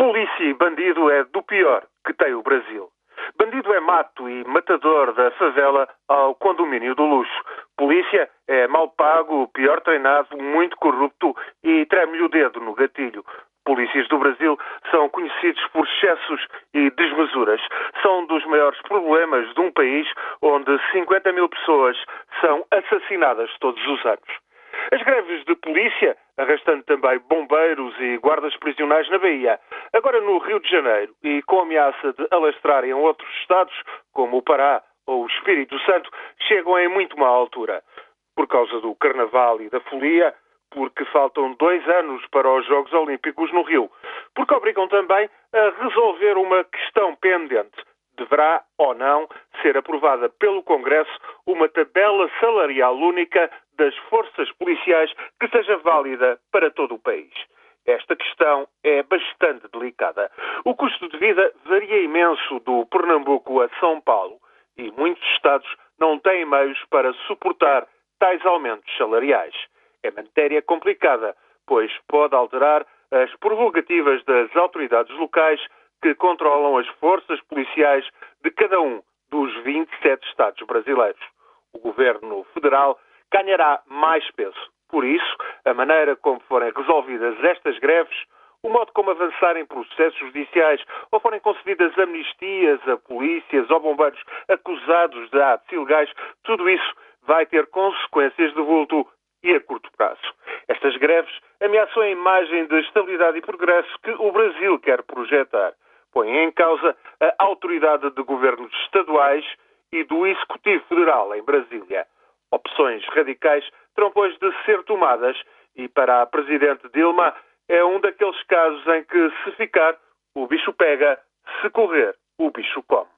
Polícia e bandido é do pior que tem o Brasil. Bandido é mato e matador da favela ao condomínio do luxo. Polícia é mal pago, pior treinado, muito corrupto e treme-lhe o dedo no gatilho. Polícias do Brasil são conhecidos por excessos e desmesuras. São dos maiores problemas de um país onde 50 mil pessoas são assassinadas todos os anos. As greves de polícia, arrastando também bombeiros e guardas prisionais na Bahia, agora no Rio de Janeiro e com ameaça de alastrarem em outros estados, como o Pará ou o Espírito Santo, chegam em muito má altura. Por causa do Carnaval e da folia, porque faltam dois anos para os Jogos Olímpicos no Rio, porque obrigam também a resolver uma questão pendente. Deverá ou não ser aprovada pelo Congresso uma tabela salarial única das forças policiais que seja válida para todo o país. Esta questão é bastante delicada. O custo de vida varia imenso do Pernambuco a São Paulo e muitos Estados não têm meios para suportar tais aumentos salariais. É matéria complicada, pois pode alterar as prerrogativas das autoridades locais que controlam as forças policiais de cada um dos 27 Estados brasileiros. O governo federal ganhará mais peso. Por isso, a maneira como forem resolvidas estas greves, o modo como avançarem processos judiciais ou forem concedidas amnistias a polícias ou bombeiros acusados de atos ilegais, tudo isso vai ter consequências de vulto e a curto prazo. Estas greves ameaçam a imagem de estabilidade e progresso que o Brasil quer projetar. Põem em causa a autoridade de governos estaduais e do Executivo Federal em Brasília. Opções radicais terão, pois, de ser tomadas e, para a Presidente Dilma, é um daqueles casos em que, se ficar, o bicho pega, se correr, o bicho come.